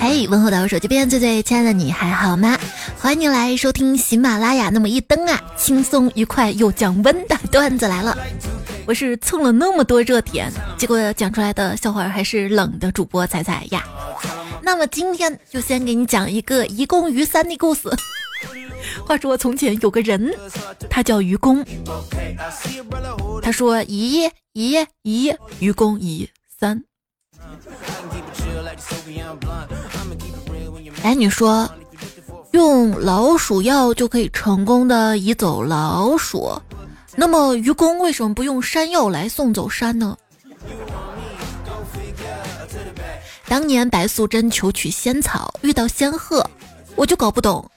嘿，问候到我手机边最最亲爱的你还好吗？欢迎你来收听喜马拉雅。那么一登啊，轻松愉快又降温的段子来了。我是蹭了那么多热点，结果讲出来的笑话还是冷的。主播彩彩呀，那么今天就先给你讲一个愚公移山的故事。话说从前有个人，他叫愚公。他说：移移移，愚公移山。哎，你说用老鼠药就可以成功的移走老鼠，那么愚公为什么不用山药来送走山呢？当年白素贞求取仙草，遇到仙鹤，我就搞不懂，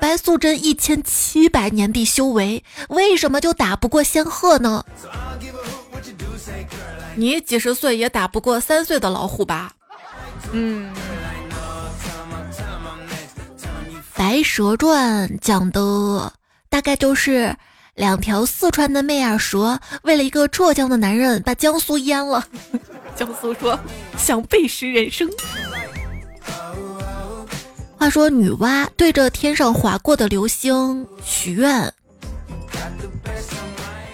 白素贞一千七百年的修为，为什么就打不过仙鹤呢？你几十岁也打不过三岁的老虎吧？嗯。《白蛇传》讲的大概就是两条四川的妹儿蛇为了一个浙江的男人把江苏淹了。江苏说想背时人生。话说女娲对着天上划过的流星许愿，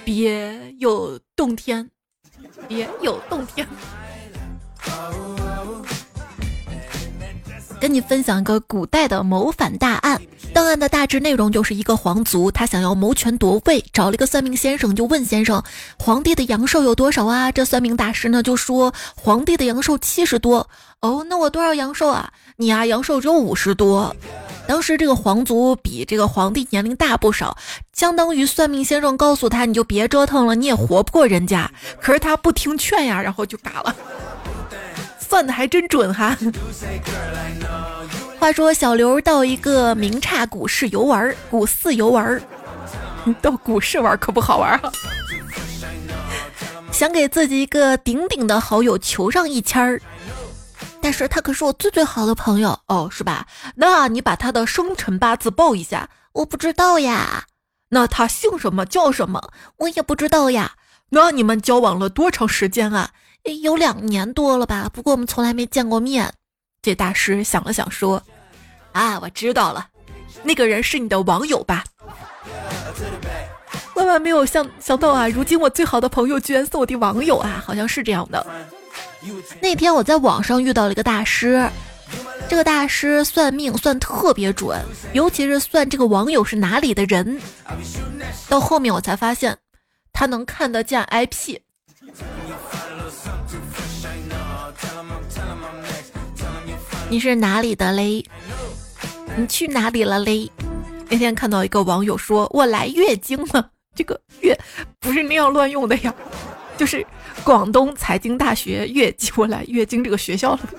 别有洞天，别有洞天。跟你分享一个古代的谋反大案。档案的大致内容就是一个皇族，他想要谋权夺位，找了一个算命先生，就问先生：“皇帝的阳寿有多少啊？”这算命大师呢就说：“皇帝的阳寿七十多。”哦，那我多少阳寿啊？你啊，阳寿只有五十多。当时这个皇族比这个皇帝年龄大不少，相当于算命先生告诉他：“你就别折腾了，你也活不过人家。”可是他不听劝呀，然后就嘎了。算的还真准哈！话说小刘到一个名刹古市游玩，古寺游玩，到古市玩可不好玩哈。想给自己一个顶顶的好友求上一签儿，但是他可是我最最好的朋友哦，是吧？那你把他的生辰八字报一下，我不知道呀。那他姓什么叫什么？我也不知道呀。那你们交往了多长时间啊？有两年多了吧，不过我们从来没见过面。这大师想了想说：“啊，我知道了，那个人是你的网友吧？”万万没有想想到啊，如今我最好的朋友居然是我的网友啊，好像是这样的。那天我在网上遇到了一个大师，这个大师算命算特别准，尤其是算这个网友是哪里的人。到后面我才发现，他能看得见 IP。你是哪里的嘞？你去哪里了嘞？那天看到一个网友说：“我来月经了。”这个“月”不是那样乱用的呀，就是广东财经大学月经，我来月经这个学校了。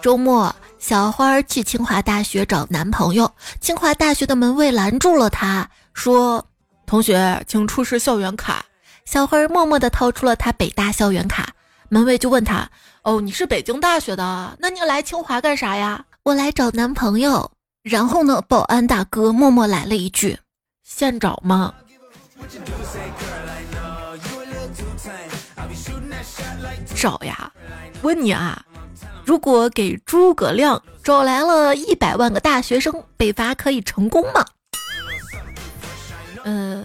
周末，小花去清华大学找男朋友，清华大学的门卫拦住了她，说：“同学，请出示校园卡。”小花默默地掏出了他北大校园卡，门卫就问他：“哦，你是北京大学的，那你来清华干啥呀？”“我来找男朋友。”然后呢，保安大哥默默来了一句：“现找吗？”找呀！问你啊，如果给诸葛亮找来了一百万个大学生，北伐可以成功吗？嗯。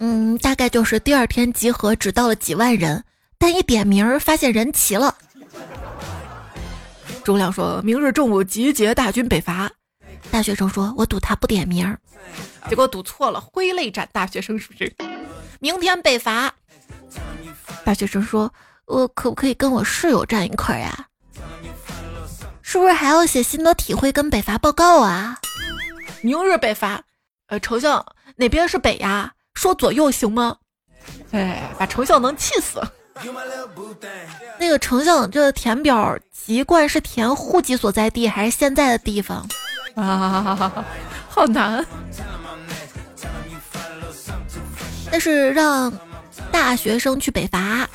嗯，大概就是第二天集合只到了几万人，但一点名儿发现人齐了。诸葛亮说明日中午集结大军北伐，大学生说：“我赌他不点名儿。”结果赌错了，挥泪斩大学生是不是？明天北伐，大学生说：“我可不可以跟我室友站一块儿呀？是不是还要写心得体会跟北伐报告啊？”明日北伐，呃，丞相哪边是北呀？说左右行吗？哎，把丞相能气死。那个丞相，这填表籍贯是填户籍所在地还是现在的地方？啊，好难。但是让大学生去北伐，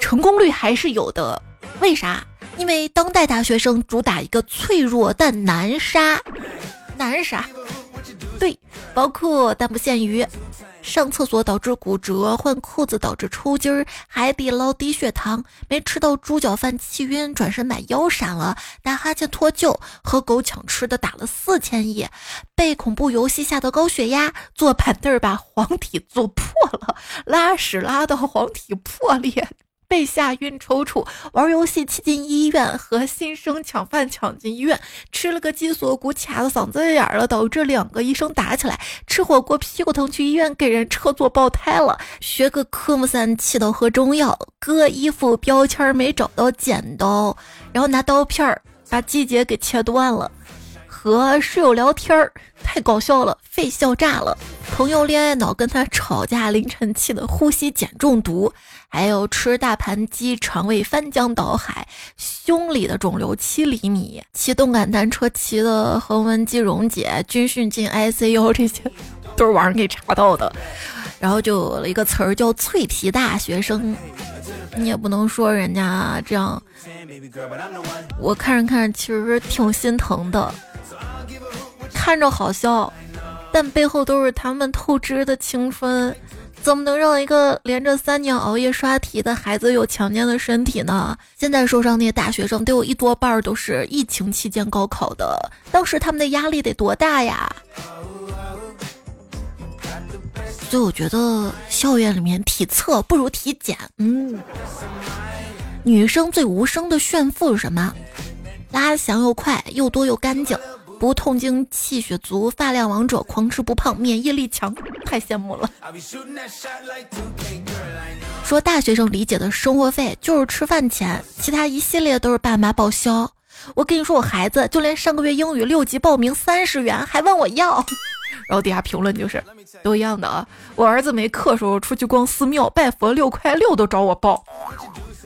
成功率还是有的。为啥？因为当代大学生主打一个脆弱但难杀，难杀。对，包括但不限于。上厕所导致骨折，换裤子导致抽筋儿，海底捞低血糖，没吃到猪脚饭气晕，转身买腰闪了，打哈欠脱臼，和狗抢吃的打了四千亿，被恐怖游戏吓到高血压，坐板凳把黄体坐破了，拉屎拉到黄体破裂。被吓晕抽搐，玩游戏气进医院，和新生抢饭抢进医院，吃了个鸡锁骨卡到嗓子眼了，导致两个医生打起来。吃火锅屁股疼去医院给人车座爆胎了。学个科目三气到喝中药，割衣服标签没找到剪刀，然后拿刀片儿把季节给切断了。和室友聊天儿太搞笑了，肺笑炸了。朋友恋爱脑跟他吵架，凌晨气的呼吸碱中毒。还有吃大盘鸡，肠胃翻江倒海，胸里的肿瘤七厘米，骑动感单车骑的横纹肌溶解，军训进 ICU，这些 都是网上给查到的。然后就有了一个词儿叫“脆皮大学生”，你也不能说人家这样。我看着看着，其实挺心疼的。看着好笑，但背后都是他们透支的青春。怎么能让一个连着三年熬夜刷题的孩子有强健的身体呢？现在受伤那些大学生，都有一多半都是疫情期间高考的，当时他们的压力得多大呀？所以我觉得校园里面体测不如体检。嗯，女生最无声的炫富是什么？拉翔又快又多又干净。不痛经，气血足，发量王者，狂吃不胖，免疫力强，太羡慕了。说大学生理解的生活费就是吃饭钱，其他一系列都是爸妈报销。我跟你说，我孩子就连上个月英语六级报名三十元还问我要，然后底下评论就是都一样的啊。我儿子没课时候出去逛寺庙拜佛六块六都找我报。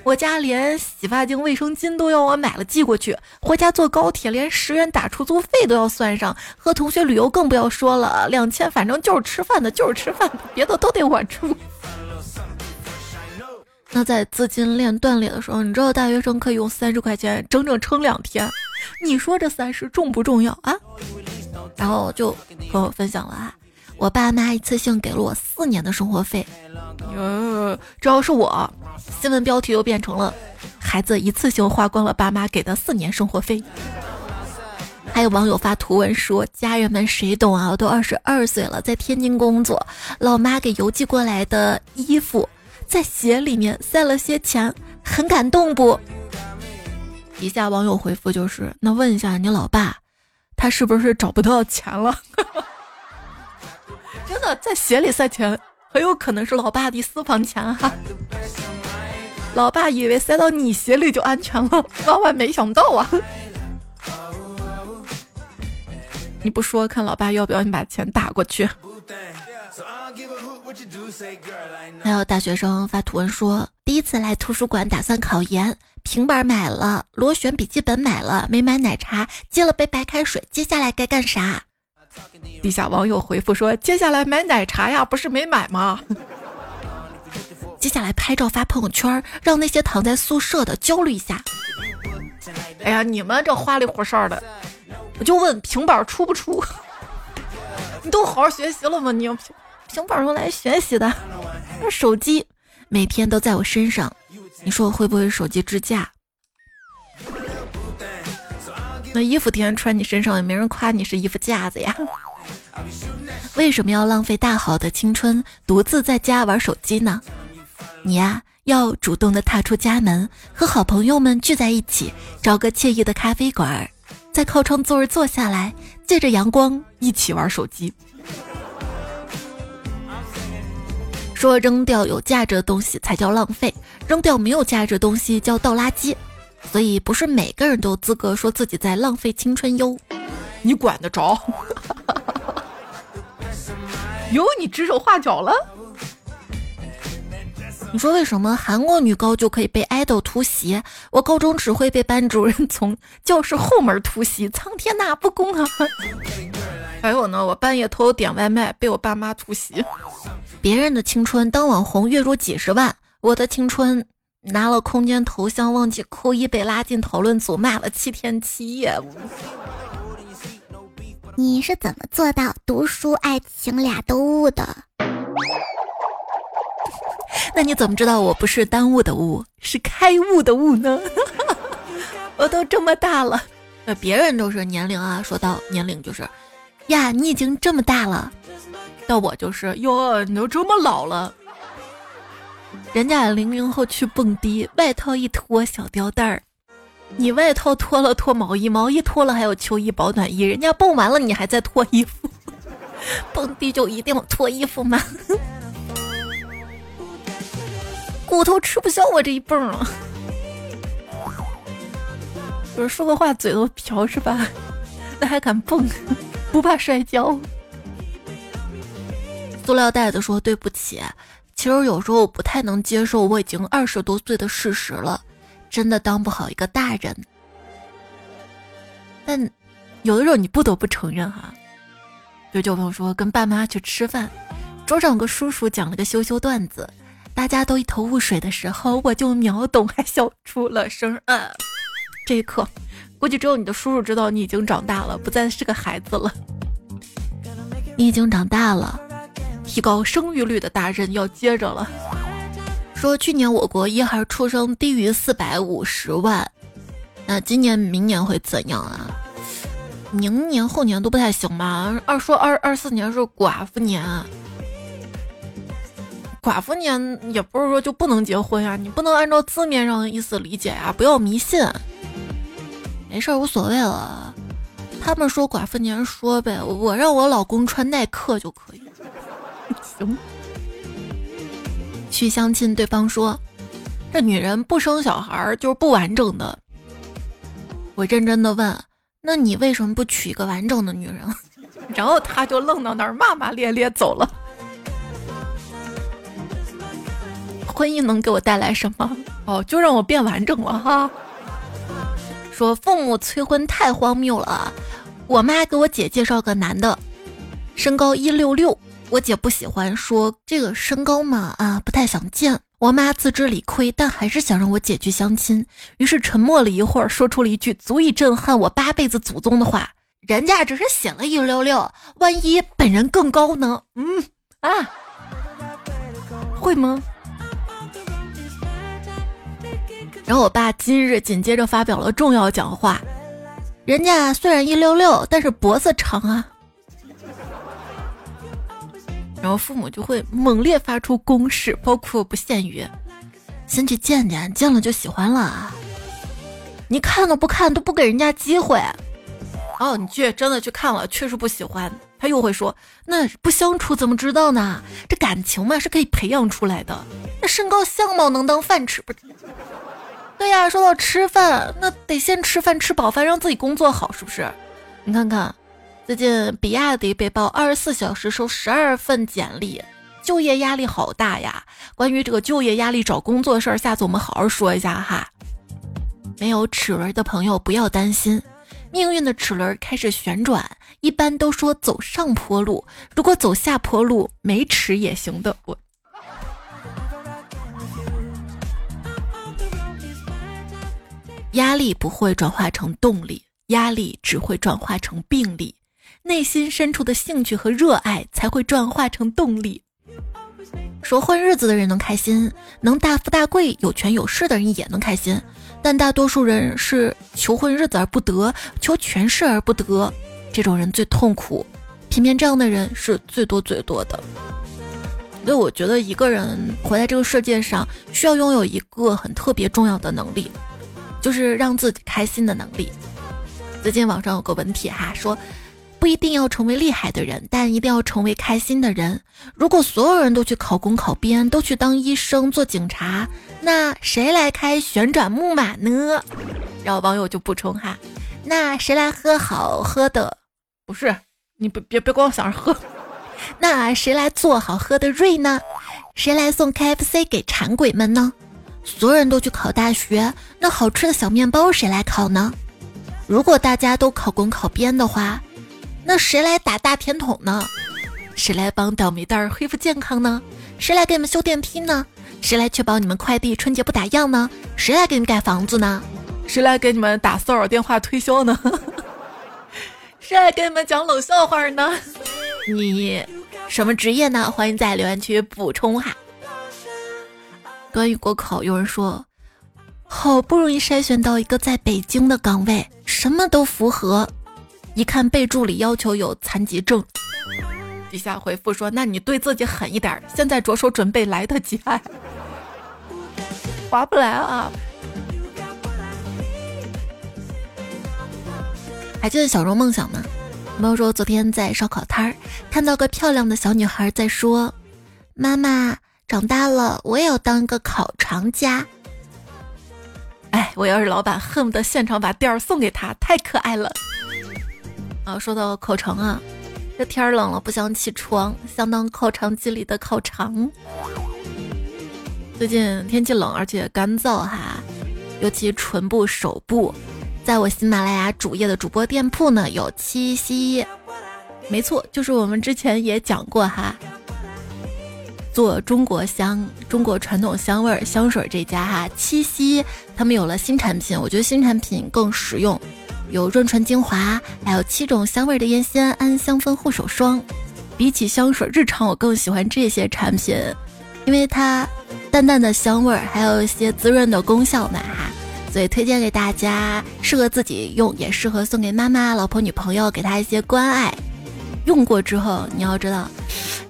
我家连洗发精、卫生巾都要我买了寄过去。回家坐高铁，连十元打出租费都要算上。和同学旅游更不要说了，两千反正就是吃饭的，就是吃饭的，别的都得我出。那在资金链断裂的时候，你知道大学生可以用三十块钱整整撑两天，你说这三十重不重要啊？然后就和我分享了啊，我爸妈一次性给了我四年的生活费。呃，这要是我。新闻标题又变成了“孩子一次性花光了爸妈给的四年生活费”。还有网友发图文说：“家人们谁懂啊？我都二十二岁了，在天津工作，老妈给邮寄过来的衣服，在鞋里面塞了些钱，很感动不？”底下网友回复就是：“那问一下你老爸，他是不是找不到钱了？”真的在鞋里塞钱，很有可能是老爸的私房钱哈。老爸以为塞到你鞋里就安全了，万万没想到啊！你不说，看老爸要不要你把钱打过去。还有大学生发图文说，第一次来图书馆打算考研，平板买了，螺旋笔记本买了，没买奶茶，接了杯白开水，接下来该干啥？底下网友回复说，接下来买奶茶呀，不是没买吗？接下来拍照发朋友圈，让那些躺在宿舍的焦虑一下。哎呀，你们这花里胡哨的，我就问平板出不出？你都好好学习了吗？你平板用来学习的，那手机每天都在我身上，你说我会不会手机支架？那衣服天天穿你身上，也没人夸你是衣服架子呀。为什么要浪费大好的青春，独自在家玩手机呢？你呀，要主动的踏出家门，和好朋友们聚在一起，找个惬意的咖啡馆，在靠窗座位坐下来，借着阳光一起玩手机。说扔掉有价值的东西才叫浪费，扔掉没有价值的东西叫倒垃圾。所以不是每个人都有资格说自己在浪费青春哟。你管得着？哟，你指手画脚了？你说为什么韩国女高就可以被爱豆突袭，我高中只会被班主任从教室后门突袭？苍天呐，不公啊！还有呢，我半夜偷点外卖被我爸妈突袭。别人的青春当网红月入几十万，我的青春拿了空间头像忘记扣一被拉进讨论组骂了七天七夜。你是怎么做到读书爱情俩都误的？那你怎么知道我不是耽误的误，是开悟的悟呢？我都这么大了，那别人都是年龄啊，说到年龄就是呀，你已经这么大了，到我就是哟，你都这么老了。人家零零后去蹦迪，外套一脱小吊带儿，你外套脱了脱毛衣，毛衣脱了还有秋衣保暖衣，人家蹦完了你还在脱衣服，蹦迪就一定要脱衣服吗？骨头吃不消我这一蹦啊！不是说个话嘴都瓢是吧？那还敢蹦，不怕摔跤？塑料袋子说对不起，其实有时候我不太能接受我已经二十多岁的事实了，真的当不好一个大人。但有的时候你不得不承认哈。就就朋友说跟爸妈去吃饭，桌上有个叔叔讲了个羞羞段子。大家都一头雾水的时候，我就秒懂，还笑出了声。啊！这一刻，估计只有你的叔叔知道你已经长大了，不再是个孩子了。你已经长大了，提高生育率的大任要接着了。说去年我国一孩出生低于四百五十万，那今年、明年会怎样啊？明年、后年都不太行吧？二说二二四年是寡妇年。寡妇年也不是说就不能结婚呀，你不能按照字面上的意思理解呀，不要迷信。没事儿，无所谓了。他们说寡妇年说呗，我让我老公穿耐克就可以。行。去相亲，对方说这女人不生小孩就是不完整的。我认真的问，那你为什么不娶一个完整的女人？然后他就愣到那儿，骂骂咧咧走了。婚姻能给我带来什么？哦，就让我变完整了哈。说父母催婚太荒谬了。我妈给我姐介绍个男的，身高一六六，我姐不喜欢，说这个身高嘛啊不太想见。我妈自知理亏，但还是想让我姐去相亲，于是沉默了一会儿，说出了一句足以震撼我八辈子祖宗的话：人家只是显了一六六，万一本人更高呢？嗯啊，会吗？然后我爸今日紧接着发表了重要讲话，人家虽然一六六，但是脖子长啊。然后父母就会猛烈发出攻势，包括不限于，先去见见，见了就喜欢了。你看都不看，都不给人家机会。哦，你去真的去看了，确实不喜欢，他又会说，那不相处怎么知道呢？这感情嘛是可以培养出来的。那身高相貌能当饭吃不？对呀，说到吃饭，那得先吃饭吃饱饭，让自己工作好，是不是？你看看，最近比亚迪被曝二十四小时收十二份简历，就业压力好大呀。关于这个就业压力找工作的事儿，下次我们好好说一下哈。没有齿轮的朋友不要担心，命运的齿轮开始旋转，一般都说走上坡路，如果走下坡路没齿也行的。我。压力不会转化成动力，压力只会转化成病力。内心深处的兴趣和热爱才会转化成动力。说混日子的人能开心，能大富大贵、有权有势的人也能开心，但大多数人是求混日子而不得，求权势而不得，这种人最痛苦。偏偏这样的人是最多最多的。所以我觉得一个人活在这个世界上，需要拥有一个很特别重要的能力。就是让自己开心的能力。最近网上有个文帖哈，说不一定要成为厉害的人，但一定要成为开心的人。如果所有人都去考公考编，都去当医生做警察，那谁来开旋转木马呢？然后网友就补充哈，那谁来喝好喝的？不是，你别别别光想着喝，那谁来做好喝的瑞呢？谁来送 KFC 给馋鬼们呢？所有人都去考大学，那好吃的小面包谁来烤呢？如果大家都考公考编的话，那谁来打大甜筒呢？谁来帮倒霉蛋儿恢复健康呢？谁来给你们修电梯呢？谁来确保你们快递春节不打烊呢？谁来给你们盖房子呢？谁来给你们打骚扰电话推销呢？谁来给你们讲冷笑话呢？你什么职业呢？欢迎在留言区补充哈。关于国考，有人说，好不容易筛选到一个在北京的岗位，什么都符合，一看备注里要求有残疾证。底下回复说，那你对自己狠一点，现在着手准备来得及，划不来啊。还记得小时候梦想吗？朋友说昨天在烧烤摊儿看到个漂亮的小女孩在说：“妈妈，长大了我也要当一个烤肠家。”哎，我要是老板，恨不得现场把店儿送给她，太可爱了。啊，说到烤肠啊，这天冷了不想起床，相当烤肠机里的烤肠。最近天气冷而且干燥哈，尤其唇部、手部。在我喜马拉雅主页的主播店铺呢，有七夕，没错，就是我们之前也讲过哈，做中国香、中国传统香味香水这家哈，七夕他们有了新产品，我觉得新产品更实用，有润唇精华，还有七种香味的烟酰胺香氛护手霜。比起香水，日常我更喜欢这些产品，因为它淡淡的香味儿，还有一些滋润的功效嘛哈。所以推荐给大家，适合自己用，也适合送给妈妈、老婆、女朋友，给她一些关爱。用过之后，你要知道，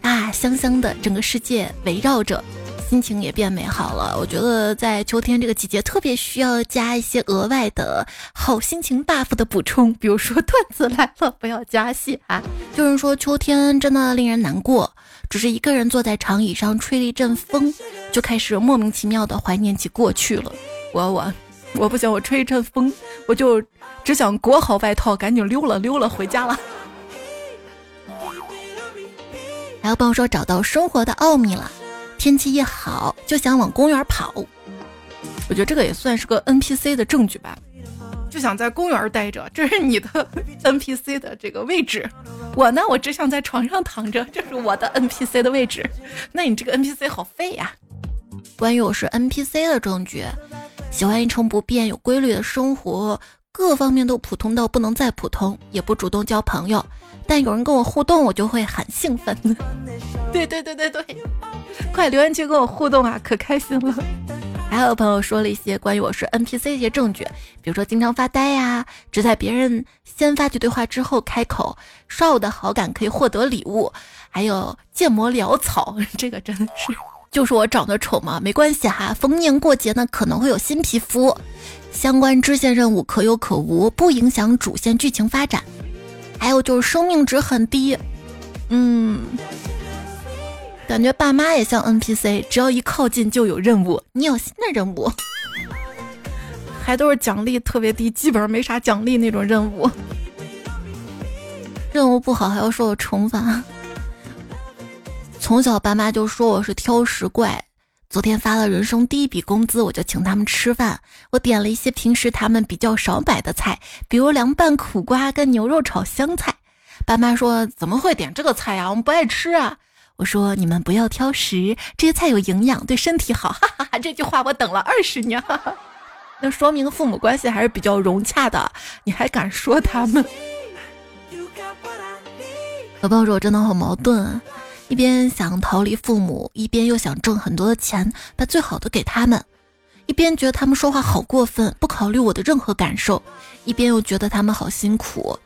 啊，香香的，整个世界围绕着，心情也变美好了。我觉得在秋天这个季节，特别需要加一些额外的好心情 buff 的补充，比如说段子来了，不要加戏啊。就是说秋天真的令人难过，只是一个人坐在长椅上吹了一阵风，就开始莫名其妙的怀念起过去了。我我。我不行，我吹一阵风，我就只想裹好外套，赶紧溜了溜了回家了。还有朋友说找到生活的奥秘了，天气一好就想往公园跑。我觉得这个也算是个 NPC 的证据吧，就想在公园待着，这是你的 NPC 的这个位置。我呢，我只想在床上躺着，这是我的 NPC 的位置。那你这个 NPC 好废呀！关于我是 NPC 的证据。喜欢一成不变、有规律的生活，各方面都普通到不能再普通，也不主动交朋友，但有人跟我互动，我就会很兴奋。对对对对对，快留言区跟我互动啊，可开心了。还有朋友说了一些关于我是 NPC 的一些证据，比如说经常发呆呀，只在别人先发起对话之后开口，刷我的好感可以获得礼物，还有建模潦草，这个真的是。就是我长得丑吗？没关系哈，逢年过节呢可能会有新皮肤，相关支线任务可有可无，不影响主线剧情发展。还有就是生命值很低，嗯，感觉爸妈也像 NPC，只要一靠近就有任务，你有新的任务，还都是奖励特别低，基本上没啥奖励那种任务，任务不好还要受惩罚。从小爸妈就说我是挑食怪。昨天发了人生第一笔工资，我就请他们吃饭。我点了一些平时他们比较少买的菜，比如凉拌苦瓜跟牛肉炒香菜。爸妈说：“怎么会点这个菜呀？我们不爱吃啊！”我说：“你们不要挑食，这些菜有营养，对身体好。”哈哈哈，这句话我等了二十年，那说明父母关系还是比较融洽的。你还敢说他们？小朋友说：“我真的好矛盾。”一边想逃离父母，一边又想挣很多的钱，把最好的给他们；一边觉得他们说话好过分，不考虑我的任何感受；一边又觉得他们好辛苦。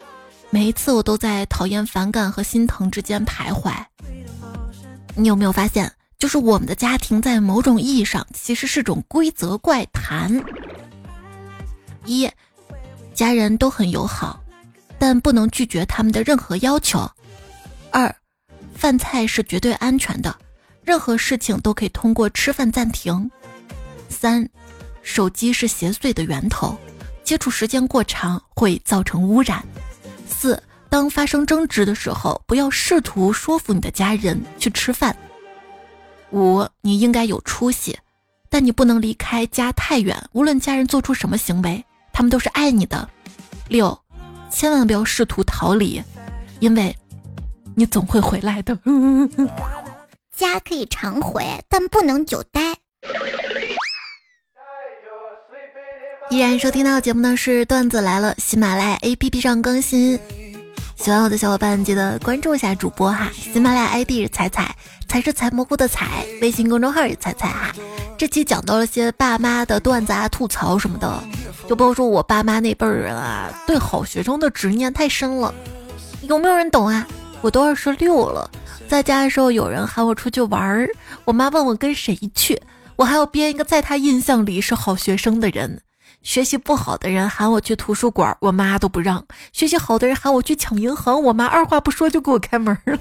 每一次我都在讨厌、反感和心疼之间徘徊。你有没有发现，就是我们的家庭在某种意义上其实是种规则怪谈？一，家人都很友好，但不能拒绝他们的任何要求。二。饭菜是绝对安全的，任何事情都可以通过吃饭暂停。三，手机是邪祟的源头，接触时间过长会造成污染。四，当发生争执的时候，不要试图说服你的家人去吃饭。五，你应该有出息，但你不能离开家太远。无论家人做出什么行为，他们都是爱你的。六，千万不要试图逃离，因为。你总会回来的。家可以常回，但不能久待。依然收听到节目呢是段子来了，喜马拉雅 APP 上更新。喜欢我的小伙伴记得关注一下主播哈，喜马拉雅 ID 是彩彩，才是采蘑菇的采，微信公众号也彩彩哈。这期讲到了些爸妈的段子啊、吐槽什么的，就包括说我爸妈那辈儿人啊，对好学生的执念太深了，有没有人懂啊？我都二十六了，在家的时候有人喊我出去玩儿，我妈问我跟谁去，我还要编一个在他印象里是好学生的人。学习不好的人喊我去图书馆，我妈都不让；学习好的人喊我去抢银行，我妈二话不说就给我开门了。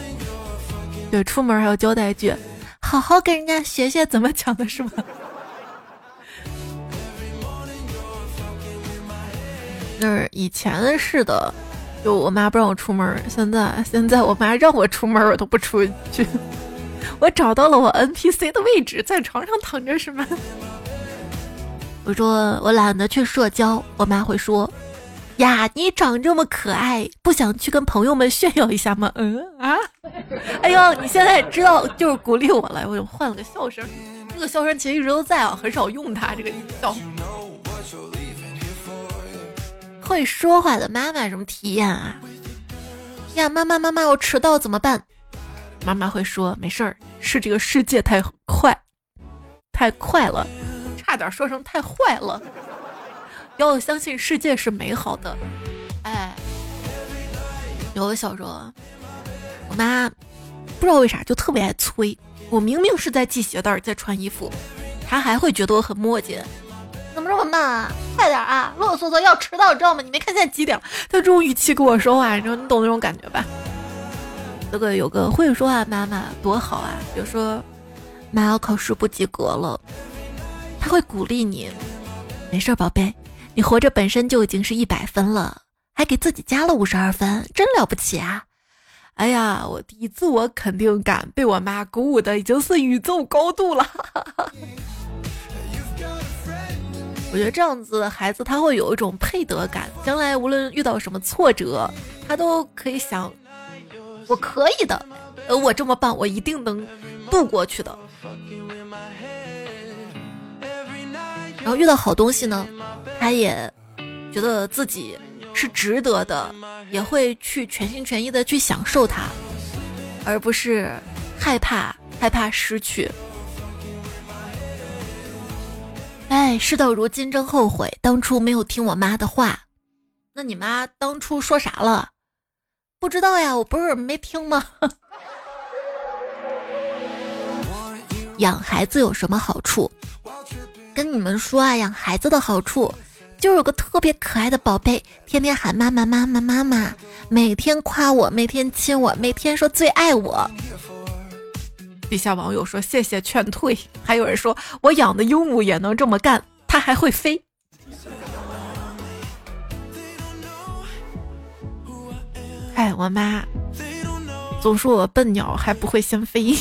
对，出门还要交代一句：“好好跟人家学学怎么抢的，是吗？” 就是以前是的，就我妈不让我出门，现在现在我妈让我出门，我都不出去。我找到了我 NPC 的位置，在床上躺着，是吗？我说我懒得去社交，我妈会说：“呀，你长这么可爱，不想去跟朋友们炫耀一下吗？”嗯啊，哎呦，你现在知道就是鼓励我了。我就换了个笑声，这个笑声其实一直都在啊，很少用它这个音效。会说话的妈妈什么体验啊？呀，妈妈妈妈，我迟到怎么办？妈妈会说：“没事儿，是这个世界太快，太快了。”差点说成太坏了，要相信世界是美好的。哎，有的小时候，我妈不知道为啥就特别爱催我，明明是在系鞋带，在穿衣服，她还会觉得我很磨叽。怎么这么慢啊？快点啊！啰啰嗦嗦要迟到，知道吗？你没看现在几点？他这种语气跟我说话，你说你懂那种感觉吧？这个有个会说话妈妈多好啊！比如说，妈要考试不及格了。他会鼓励你，没事儿，宝贝，你活着本身就已经是一百分了，还给自己加了五十二分，真了不起啊！哎呀，我的自我肯定感被我妈鼓舞的已经是宇宙高度了。我觉得这样子的孩子他会有一种配得感，将来无论遇到什么挫折，他都可以想，我可以的，呃，我这么棒，我一定能度过去的。然后遇到好东西呢，他也觉得自己是值得的，也会去全心全意的去享受它，而不是害怕害怕失去。哎，事到如今真后悔当初没有听我妈的话。那你妈当初说啥了？不知道呀，我不是没听吗？养孩子有什么好处？跟你们说啊，养孩子的好处，就有个特别可爱的宝贝，天天喊妈妈妈妈妈妈，每天夸我，每天亲我，每天说最爱我。底下网友说谢谢劝退，还有人说我养的鹦鹉也能这么干，它还会飞。哎，我妈总说我笨鸟还不会先飞。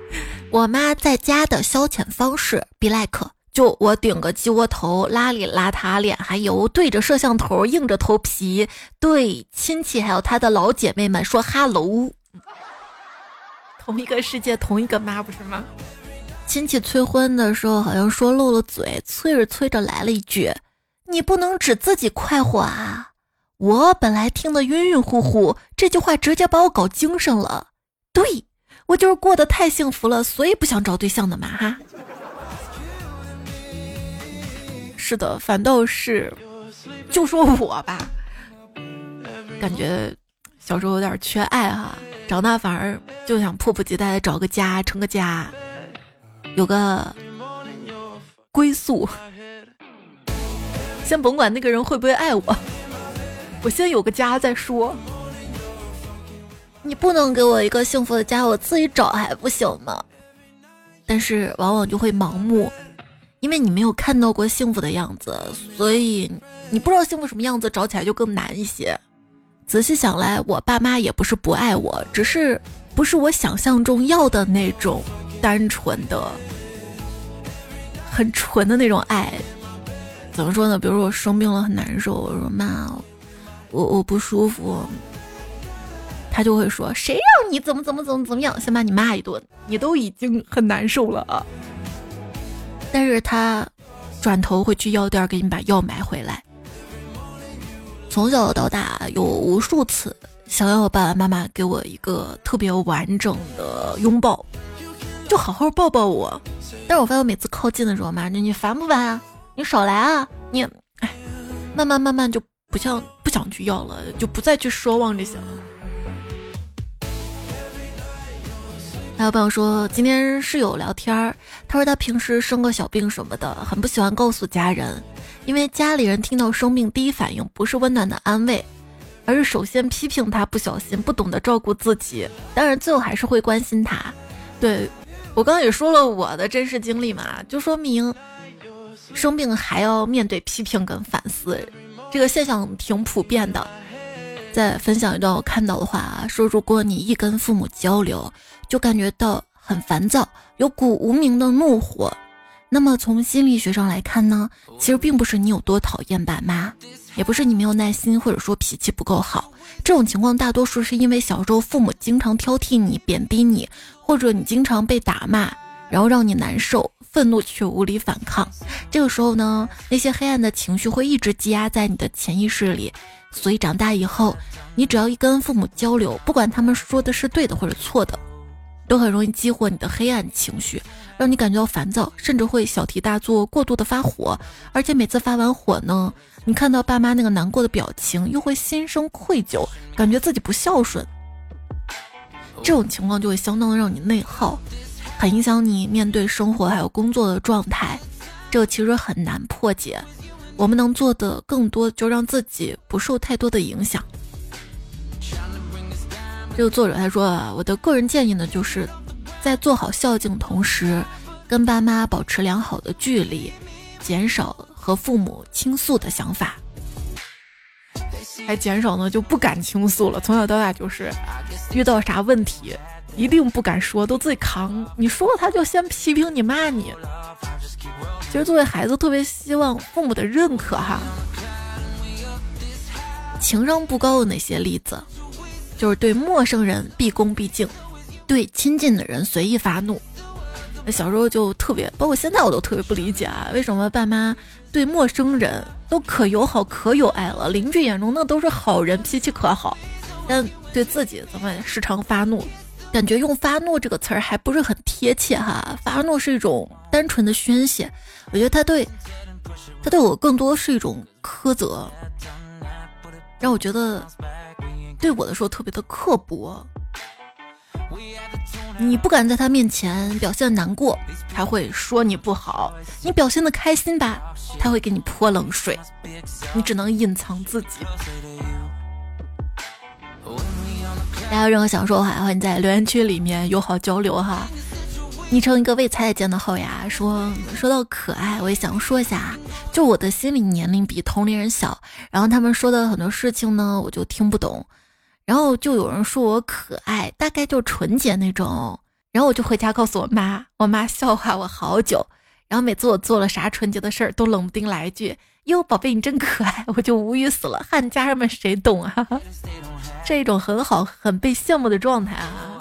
我妈在家的消遣方式，be like。就我顶个鸡窝头，邋里邋遢，脸还油，对着摄像头硬着头皮对亲戚还有他的老姐妹们说哈喽。同一个世界，同一个妈，不是吗？亲戚催婚的时候好像说漏了嘴，催着催着来了一句：“你不能只自己快活啊！”我本来听得晕晕乎乎，这句话直接把我搞精神了。对我就是过得太幸福了，所以不想找对象的嘛哈。是的，反倒是，就说我吧，感觉小时候有点缺爱哈，长大反而就想迫不及待的找个家，成个家，有个归宿。先甭管那个人会不会爱我，我先有个家再说。你不能给我一个幸福的家，我自己找还不行吗？但是往往就会盲目。因为你没有看到过幸福的样子，所以你不知道幸福什么样子，找起来就更难一些。仔细想来，我爸妈也不是不爱我，只是不是我想象中要的那种单纯的、很纯的那种爱。怎么说呢？比如说我生病了很难受，我说妈，我我不舒服，他就会说谁让你怎么怎么怎么怎么样，先把你骂一顿，你都已经很难受了啊。但是他转头会去药店给你把药买回来。从小到大有无数次想要爸爸妈妈给我一个特别完整的拥抱，就好好抱抱我。但是我发现我每次靠近的时候，妈，你你烦不烦啊？你少来啊！你，哎，慢慢慢慢就不像不想去要了，就不再去奢望这些了。还有朋友说，今天室友聊天儿，他说他平时生个小病什么的，很不喜欢告诉家人，因为家里人听到生病第一反应不是温暖的安慰，而是首先批评他不小心、不懂得照顾自己。当然，最后还是会关心他。对我刚刚也说了我的真实经历嘛，就说明生病还要面对批评跟反思，这个现象挺普遍的。再分享一段我看到的话，说如果你一跟父母交流，就感觉到很烦躁，有股无名的怒火，那么从心理学上来看呢，其实并不是你有多讨厌爸妈，也不是你没有耐心，或者说脾气不够好，这种情况大多数是因为小时候父母经常挑剔你、贬低你，或者你经常被打骂，然后让你难受、愤怒却无力反抗。这个时候呢，那些黑暗的情绪会一直积压在你的潜意识里。所以长大以后，你只要一跟父母交流，不管他们说的是对的或者错的，都很容易激活你的黑暗情绪，让你感觉到烦躁，甚至会小题大做、过度的发火。而且每次发完火呢，你看到爸妈那个难过的表情，又会心生愧疚，感觉自己不孝顺。这种情况就会相当的让你内耗，很影响你面对生活还有工作的状态。这个其实很难破解。我们能做的更多，就让自己不受太多的影响。这个作者他说啊，我的个人建议呢，就是在做好孝敬同时，跟爸妈保持良好的距离，减少和父母倾诉的想法。还减少呢，就不敢倾诉了。从小到大就是遇到啥问题，一定不敢说，都自己扛。你说了，他就先批评你、骂你。其实作为孩子，特别希望父母的认可哈。情商不高的那些例子，就是对陌生人毕恭毕敬，对亲近的人随意发怒。小时候就特别，包括现在我都特别不理解啊，为什么爸妈对陌生人都可友好、可有爱了？邻居眼中那都是好人，脾气可好，但对自己怎么时常发怒？感觉用“发怒”这个词儿还不是很贴切哈，发怒是一种单纯的宣泄，我觉得他对，他对我更多是一种苛责，让我觉得对我的时候特别的刻薄。你不敢在他面前表现难过，他会说你不好；你表现的开心吧，他会给你泼冷水，你只能隐藏自己。大家有任何想说的话，欢迎在留言区里面友好交流哈。昵称一个未拆见的后牙说：“说到可爱，我也想说一下，就我的心理年龄比同龄人小，然后他们说的很多事情呢，我就听不懂。然后就有人说我可爱，大概就纯洁那种。然后我就回家告诉我妈，我妈笑话我好久。然后每次我做了啥纯洁的事儿，都冷不丁来一句：哟，宝贝，你真可爱，我就无语死了。汉家人们谁懂啊？” 这种很好、很被羡慕的状态啊，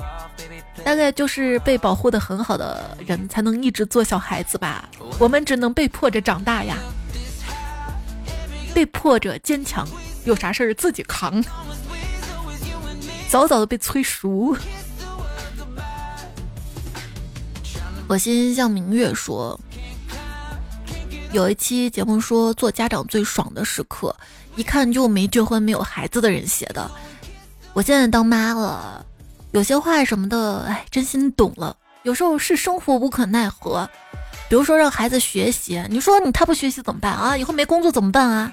大概就是被保护的很好的人才能一直做小孩子吧。我们只能被迫着长大呀，被迫着坚强，有啥事儿自己扛，早早的被催熟。我心向明月说，有一期节目说做家长最爽的时刻，一看就没结婚、没有孩子的人写的。我现在当妈了，有些话什么的，哎，真心懂了。有时候是生活无可奈何，比如说让孩子学习，你说你他不学习怎么办啊？以后没工作怎么办啊？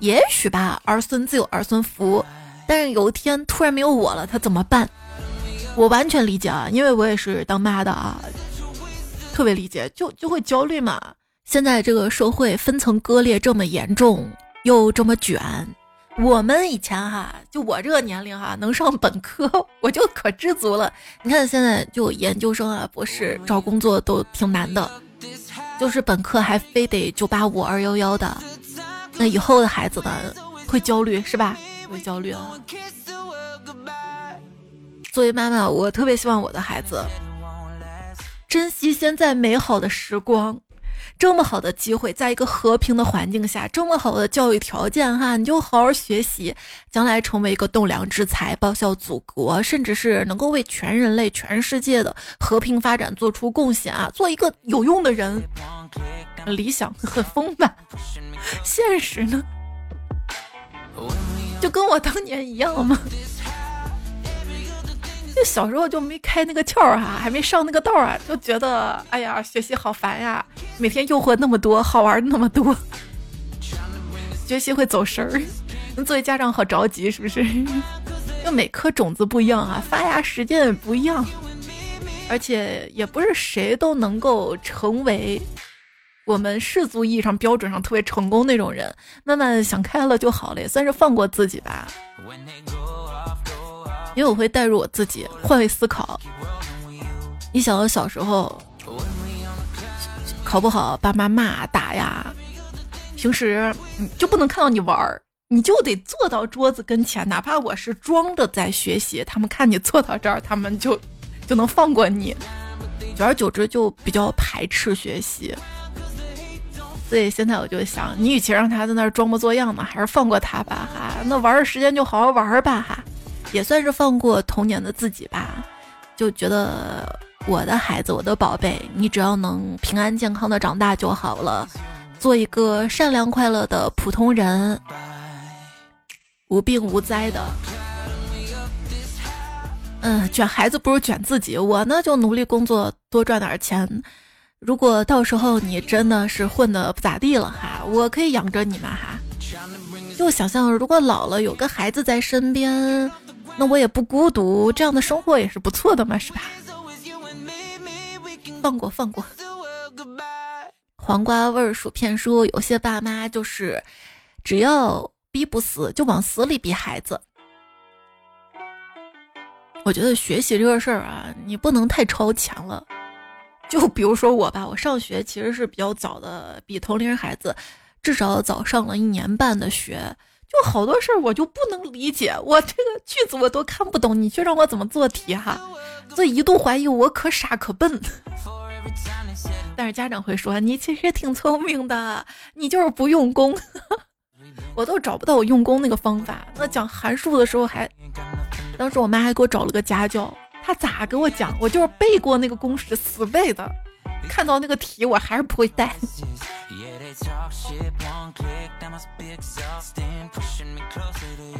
也许吧，儿孙自有儿孙福。但是有一天突然没有我了，他怎么办？我完全理解啊，因为我也是当妈的啊，特别理解，就就会焦虑嘛。现在这个社会分层割裂这么严重，又这么卷。我们以前哈，就我这个年龄哈，能上本科我就可知足了。你看现在就研究生啊、博士找工作都挺难的，就是本科还非得九八五二幺幺的，那以后的孩子呢会焦虑是吧？会焦虑啊。作为妈妈，我特别希望我的孩子珍惜现在美好的时光，这么好的机会，在一个和平的环境下，这么好的教育条件哈，你就好好学习，将来成为一个栋梁之才，报效祖国，甚至是能够为全人类、全世界的和平发展做出贡献啊！做一个有用的人。理想很丰满，现实呢，就跟我当年一样吗？就小时候就没开那个窍啊，还没上那个道啊，就觉得哎呀，学习好烦呀，每天诱惑那么多，好玩那么多，学习会走神儿。作为家长好着急，是不是？就每颗种子不一样啊，发芽时间也不一样，而且也不是谁都能够成为我们世俗意义上标准上特别成功那种人。慢慢想开了就好了，也算是放过自己吧。因为我会带入我自己，换位思考。你想到小时候考不好，爸妈骂打呀，平时就不能看到你玩儿，你就得坐到桌子跟前，哪怕我是装着在学习，他们看你坐到这儿，他们就就能放过你。久而久之就比较排斥学习，所以现在我就想，你与其让他在那儿装模作样嘛，还是放过他吧哈。那玩的时间就好好玩吧哈。也算是放过童年的自己吧，就觉得我的孩子，我的宝贝，你只要能平安健康的长大就好了，做一个善良快乐的普通人，无病无灾的。嗯，卷孩子不如卷自己，我呢就努力工作，多赚点钱。如果到时候你真的是混的不咋地了哈，我可以养着你们哈。就想象如果老了有个孩子在身边。那我也不孤独，这样的生活也是不错的嘛，是吧？放过放过。黄瓜味儿薯片说，有些爸妈就是只要逼不死，就往死里逼孩子。我觉得学习这个事儿啊，你不能太超前了。就比如说我吧，我上学其实是比较早的，比同龄人孩子至少早上了一年半的学。就好多事儿我就不能理解，我这个句子我都看不懂，你却让我怎么做题哈？所以一度怀疑我可傻可笨。但是家长会说你其实挺聪明的，你就是不用功。我都找不到我用功那个方法。那讲函数的时候还，当时我妈还给我找了个家教，他咋给我讲？我就是背过那个公式，死背的。看到那个题我还是不会带。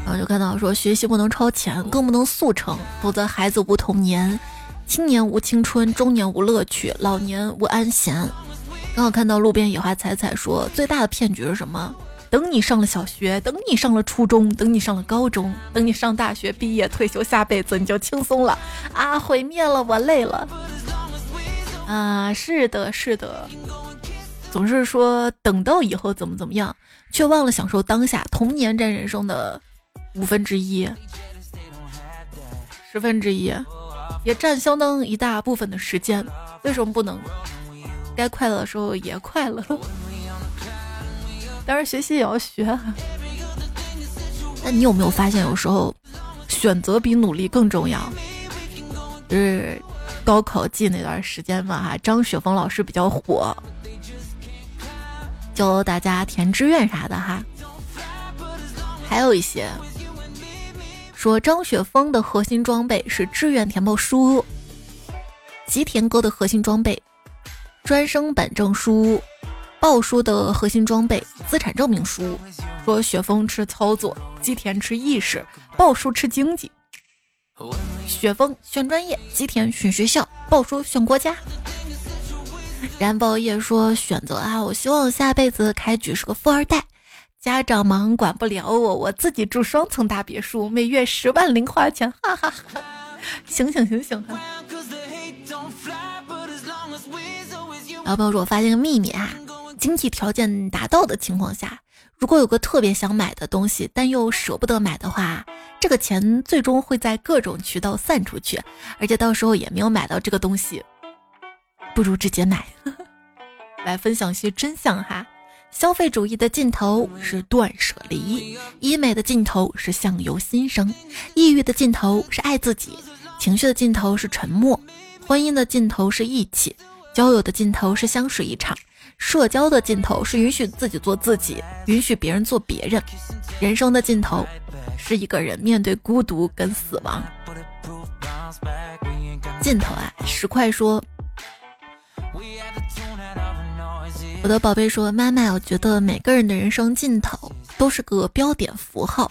然后就看到说，学习不能超前，更不能速成，否则孩子无童年，青年无青春，中年无乐趣，老年无安闲。刚好看到路边野花采采说，最大的骗局是什么？等你上了小学，等你上了初中，等你上了高中，等你上大学毕业退休，下辈子你就轻松了啊！毁灭了，我累了。啊，是的，是的。总是说等到以后怎么怎么样，却忘了享受当下。童年占人生的五分之一、十分之一，也占相当一大部分的时间。为什么不能该快乐的时候也快乐？当然，学习也要学。那你有没有发现，有时候选择比努力更重要？就是高考季那段时间嘛，哈，张雪峰老师比较火。教大家填志愿啥的哈，还有一些说张雪峰的核心装备是志愿填报书，吉田哥的核心装备专升本证书，鲍叔的核心装备资产证明书。说雪峰吃操作，吉田吃意识，鲍叔吃经济。雪峰选专业，吉田选学校，鲍叔选国家。燃爆夜说选择啊，我希望下辈子开局是个富二代，家长忙管不了我，我自己住双层大别墅，每月十万零花钱，哈哈哈！醒醒醒醒哈！老朋友说，我发现个秘密啊，经济条件达到的情况下，如果有个特别想买的东西，但又舍不得买的话，这个钱最终会在各种渠道散出去，而且到时候也没有买到这个东西。不如直接买。来分享些真相哈，消费主义的尽头是断舍离，医美的尽头是相由心生，抑郁的尽头是爱自己，情绪的尽头是沉默，婚姻的尽头是义气，交友的尽头是相识一场，社交的尽头是允许自己做自己，允许别人做别人。人生的尽头是一个人面对孤独跟死亡。尽头啊，石块说。我的宝贝说：“妈妈，我觉得每个人的人生尽头都是个标点符号。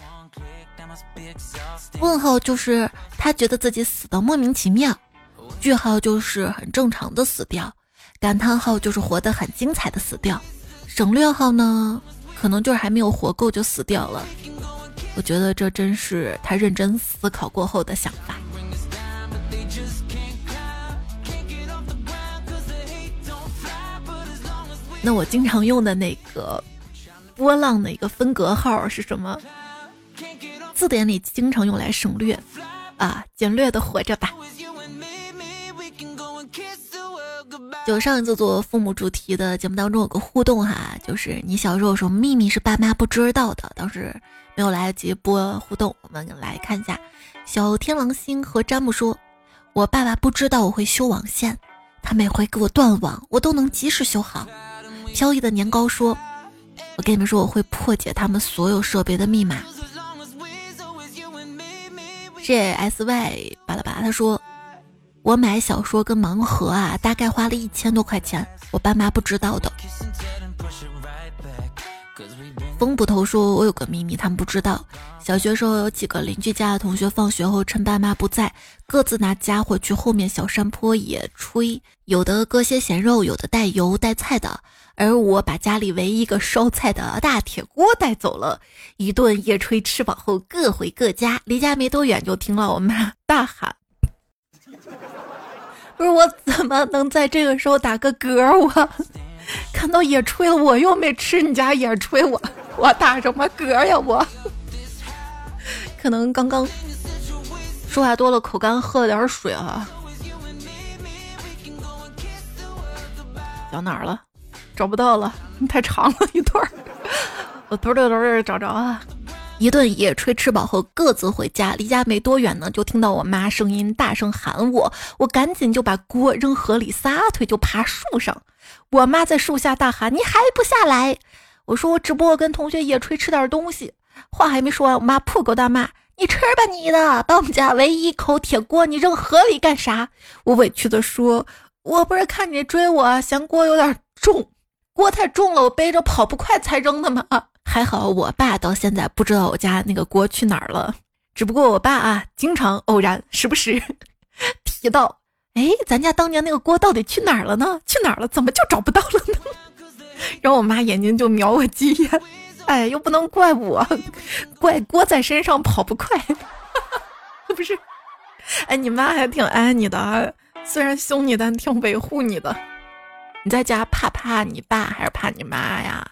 问号就是他觉得自己死的莫名其妙，句号就是很正常的死掉，感叹号就是活得很精彩的死掉，省略号呢，可能就是还没有活够就死掉了。我觉得这真是他认真思考过后的想法。”那我经常用的那个波浪的一个分隔号是什么？字典里经常用来省略啊，简略的活着吧。就上一次做父母主题的节目当中有个互动哈，就是你小时候有什么秘密是爸妈不知道的？当时没有来得及播互动，我们来看一下。小天狼星和詹姆说：“我爸爸不知道我会修网线，他每回给我断网，我都能及时修好。”飘逸的年糕说：“我跟你们说，我会破解他们所有设备的密码。” J S Y 巴拉巴，他说：“我买小说跟盲盒啊，大概花了一千多块钱，我爸妈不知道的。”风捕头说：“我有个秘密，他们不知道。小学时候有几个邻居家的同学，放学后趁爸妈不在，各自拿家伙去后面小山坡野炊，有的割些咸肉，有的带油带菜的。”而我把家里唯一一个烧菜的大铁锅带走了，一顿野炊吃饱后各回各家。离家没多远，就听到我妈大喊：“ 不是我怎么能在这个时候打个嗝？我 看到野炊了，我又没吃你家野炊，我 我打什么嗝呀？我可能刚刚说话多了，口干，喝了点水啊。讲哪儿了？”找不到了，太长了一段儿。我嘟嘟嘟找着啊！一顿野炊吃饱后，各自回家。离家没多远呢，就听到我妈声音大声喊我。我赶紧就把锅扔河里，撒腿就爬树上。我妈在树下大喊：“你还不下来？”我说：“我只不过跟同学野炊吃点东西。”话还没说完，我妈破口大骂：“你吃吧你的！把我们家唯一一口铁锅你扔河里干啥？”我委屈的说：“我不是看你追我，嫌锅有点重。”锅太重了，我背着跑不快才扔的吗？还好我爸到现在不知道我家那个锅去哪儿了。只不过我爸啊，经常偶然时不时 提到，哎，咱家当年那个锅到底去哪儿了呢？去哪儿了？怎么就找不到了呢？然后我妈眼睛就瞄我几眼，哎，又不能怪我，怪锅在身上跑不快。不是，哎，你妈还挺爱你的，虽然凶你，但挺维护你的。你在家怕怕你爸还是怕你妈呀？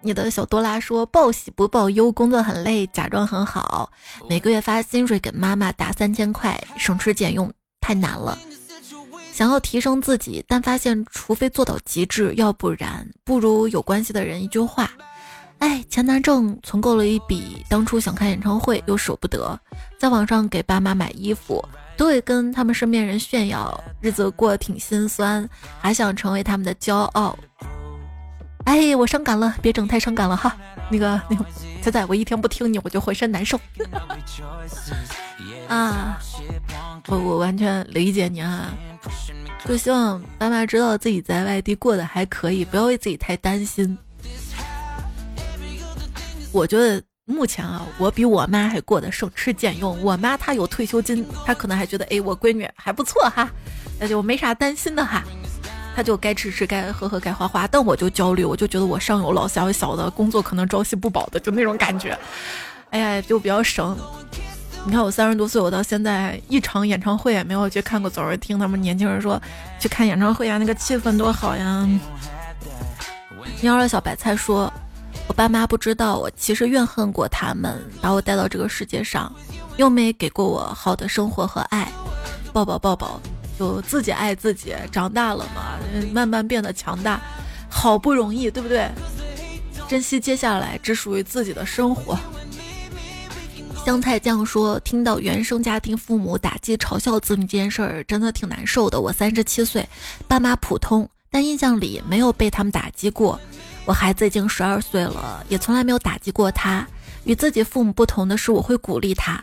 你的小多拉说报喜不报忧，工作很累，假装很好，每个月发薪水给妈妈打三千块，省吃俭用太难了。想要提升自己，但发现除非做到极致，要不然不如有关系的人一句话。哎，钱难挣，存够了一笔，当初想看演唱会又舍不得，在网上给爸妈买衣服。都会跟他们身边人炫耀，日子过得挺心酸，还想成为他们的骄傲。哎，我伤感了，别整太伤感了哈。那个那个，仔仔，我一天不听你，我就浑身难受。啊，我我完全理解你啊，就希望爸妈知道自己在外地过得还可以，不要为自己太担心。我觉得。目前啊，我比我妈还过得省吃俭用。我妈她有退休金，她可能还觉得，哎，我闺女还不错哈，那就没啥担心的哈。他就该吃吃，该喝喝，该花花。但我就焦虑，我就觉得我上有老下有小的，工作可能朝夕不保的，就那种感觉。哎呀，就比较省。你看我三十多岁，我到现在一场演唱会也没有去看过。走着听他们年轻人说去看演唱会啊，那个气氛多好呀。喵的小白菜说。我爸妈不知道，我其实怨恨过他们，把我带到这个世界上，又没给过我好的生活和爱。抱抱抱抱，就自己爱自己。长大了嘛，慢慢变得强大，好不容易，对不对？珍惜接下来只属于自己的生活。香菜酱说：“听到原生家庭父母打击嘲笑子女这件事儿，真的挺难受的。我三十七岁，爸妈普通。”但印象里没有被他们打击过。我孩子已经十二岁了，也从来没有打击过他。与自己父母不同的是，我会鼓励他。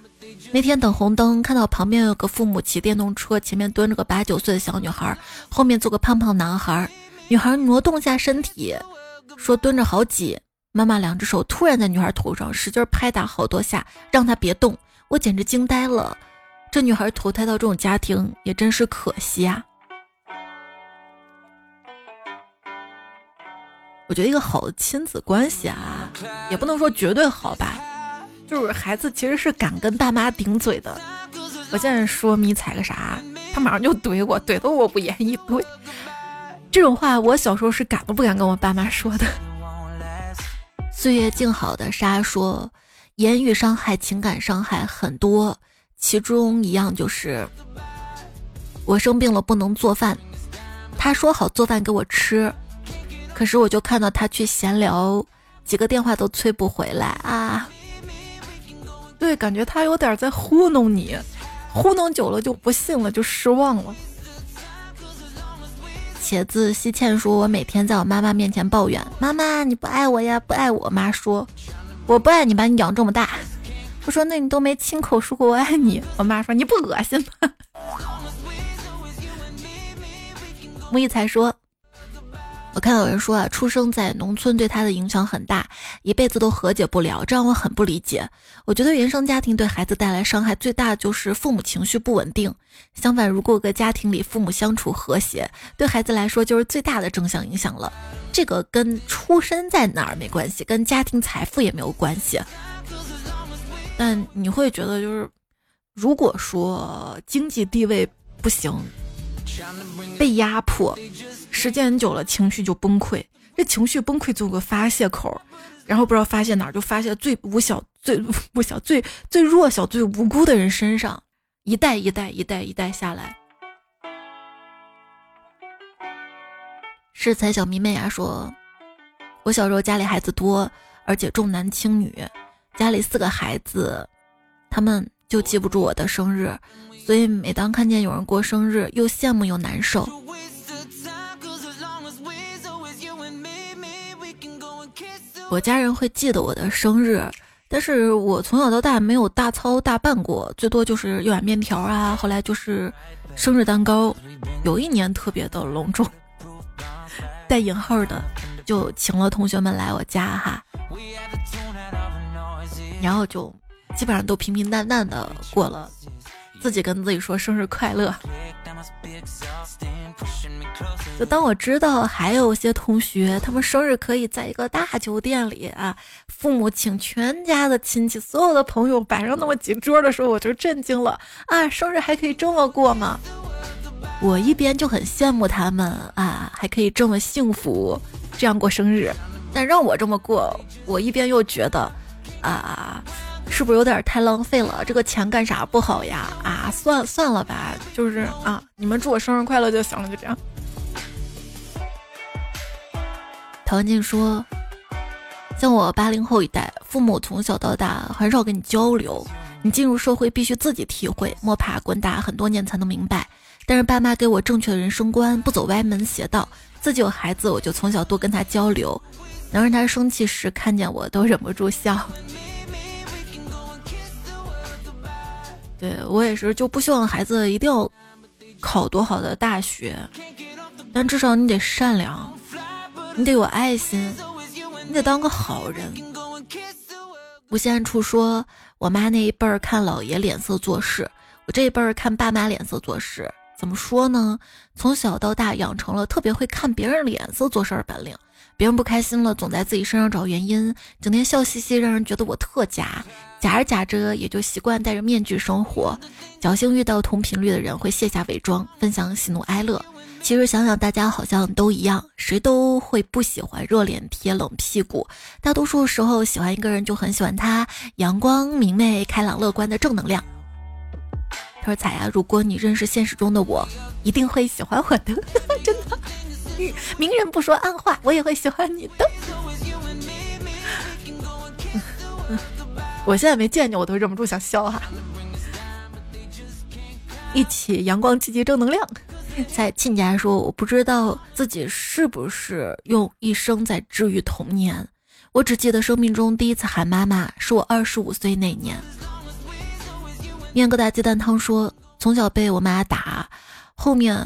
那天等红灯，看到旁边有个父母骑电动车，前面蹲着个八九岁的小女孩，后面坐个胖胖男孩。女孩挪动下身体，说蹲着好挤。妈妈两只手突然在女孩头上使劲拍打好多下，让她别动。我简直惊呆了。这女孩投胎到这种家庭也真是可惜啊。我觉得一个好的亲子关系啊，也不能说绝对好吧，就是孩子其实是敢跟爸妈顶嘴的。我现在说迷彩个啥，他马上就怼我，怼得我不言以对。这种话我小时候是敢都不敢跟我爸妈说的。岁月静好的沙说，言语伤害、情感伤害很多，其中一样就是我生病了不能做饭，他说好做饭给我吃。可是我就看到他去闲聊，几个电话都催不回来啊！对，感觉他有点在糊弄你，糊弄久了就不信了，就失望了。茄子西茜说：“我每天在我妈妈面前抱怨，妈妈你不爱我呀，不爱我。”妈说：“我不爱你，把你养这么大。”我说：“那你都没亲口说过我爱你。”我妈说：“你不恶心吗？” 木易才说。我看到有人说啊，出生在农村对他的影响很大，一辈子都和解不了，这让我很不理解。我觉得原生家庭对孩子带来伤害最大的就是父母情绪不稳定。相反，如果个家庭里父母相处和谐，对孩子来说就是最大的正向影响了。这个跟出生在哪儿没关系，跟家庭财富也没有关系。但你会觉得，就是如果说经济地位不行。被压迫，时间久了情绪就崩溃。这情绪崩溃就有个发泄口，然后不知道发泄哪儿，就发泄最无小、最不小、最最弱小、最无辜的人身上，一代一代、一代一代下来。是才小迷妹啊说，我小时候家里孩子多，而且重男轻女，家里四个孩子，他们就记不住我的生日。所以每当看见有人过生日，又羡慕又难受。我家人会记得我的生日，但是我从小到大没有大操大办过，最多就是一碗面条啊。后来就是生日蛋糕，有一年特别的隆重，带引号的，就请了同学们来我家哈，然后就基本上都平平淡淡的过了。自己跟自己说生日快乐。就当我知道还有些同学，他们生日可以在一个大酒店里啊，父母请全家的亲戚、所有的朋友摆上那么几桌的时候，我就震惊了啊！生日还可以这么过吗？我一边就很羡慕他们啊，还可以这么幸福这样过生日，但让我这么过，我一边又觉得啊。是不是有点太浪费了？这个钱干啥不好呀？啊，算算了吧，就是啊，你们祝我生日快乐就行了，就这样。陶文静说：“像我八零后一代，父母从小到大很少跟你交流，你进入社会必须自己体会，摸爬滚打很多年才能明白。但是爸妈给我正确的人生观，不走歪门邪道。自己有孩子，我就从小多跟他交流，能让他生气时看见我都忍不住笑。”对我也是，就不希望孩子一定要考多好的大学，但至少你得善良，你得有爱心，你得当个好人。无限处说，我妈那一辈儿看姥爷脸色做事，我这一辈儿看爸妈脸色做事。怎么说呢？从小到大养成了特别会看别人脸色做事儿本领。别人不开心了，总在自己身上找原因，整天笑嘻嘻，让人觉得我特假。假着假着，也就习惯戴着面具生活。侥幸遇到同频率的人，会卸下伪装，分享喜怒哀乐。其实想想，大家好像都一样，谁都会不喜欢热脸贴冷屁股。大多数时候，喜欢一个人就很喜欢他阳光明媚、开朗乐观的正能量。他说：“彩呀，如果你认识现实中的我，一定会喜欢我的，真的。”明人不说暗话，我也会喜欢你的。我现在没见你，我都忍不住想笑哈。一起阳光积极正能量。在亲家说，我不知道自己是不是用一生在治愈童年。我只记得生命中第一次喊妈妈是我二十五岁那年。面疙瘩鸡蛋汤说，从小被我妈打，后面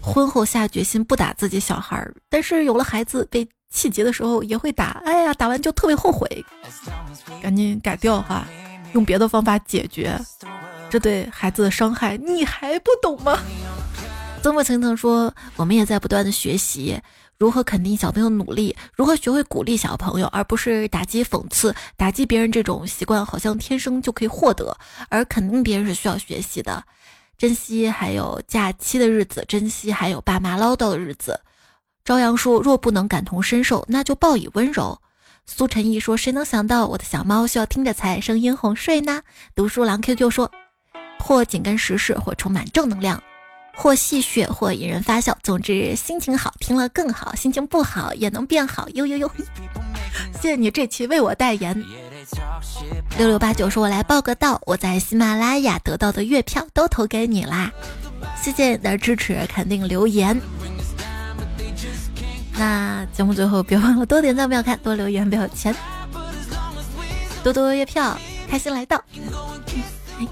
婚后下决心不打自己小孩儿，但是有了孩子被气急的时候也会打，哎呀，打完就特别后悔，赶紧改掉哈，用别的方法解决，这对孩子的伤害你还不懂吗？曾墨层层说，我们也在不断的学习。如何肯定小朋友努力？如何学会鼓励小朋友，而不是打击、讽刺、打击别人这种习惯，好像天生就可以获得。而肯定别人是需要学习的，珍惜还有假期的日子，珍惜还有爸妈唠叨的日子。朝阳说：若不能感同身受，那就报以温柔。苏晨毅说：谁能想到我的小猫需要听着才声音哄睡呢？读书郎 QQ 说：或紧跟时事，或充满正能量。或戏谑，或引人发笑。总之，心情好听了更好，心情不好也能变好。呦呦呦！谢谢你这期为我代言。六六八九说：“我来报个到，我在喜马拉雅得到的月票都投给你啦，谢谢你的支持，肯定留言。那节目最后别忘了多点赞，不要看，多留言不要钱，多多月票，开心来到。”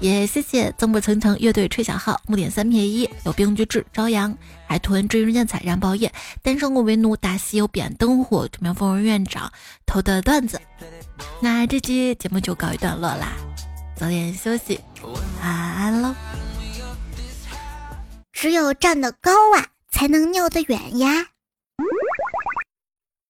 也谢谢增步层层乐队吹小号木点三撇一有病句志朝阳海豚追人见彩燃爆夜单身狗为奴大西有扁灯火这边疯人院长投的段子。那这期节目就告一段落啦，早点休息，晚安喽。只有站得高啊，才能尿得远呀。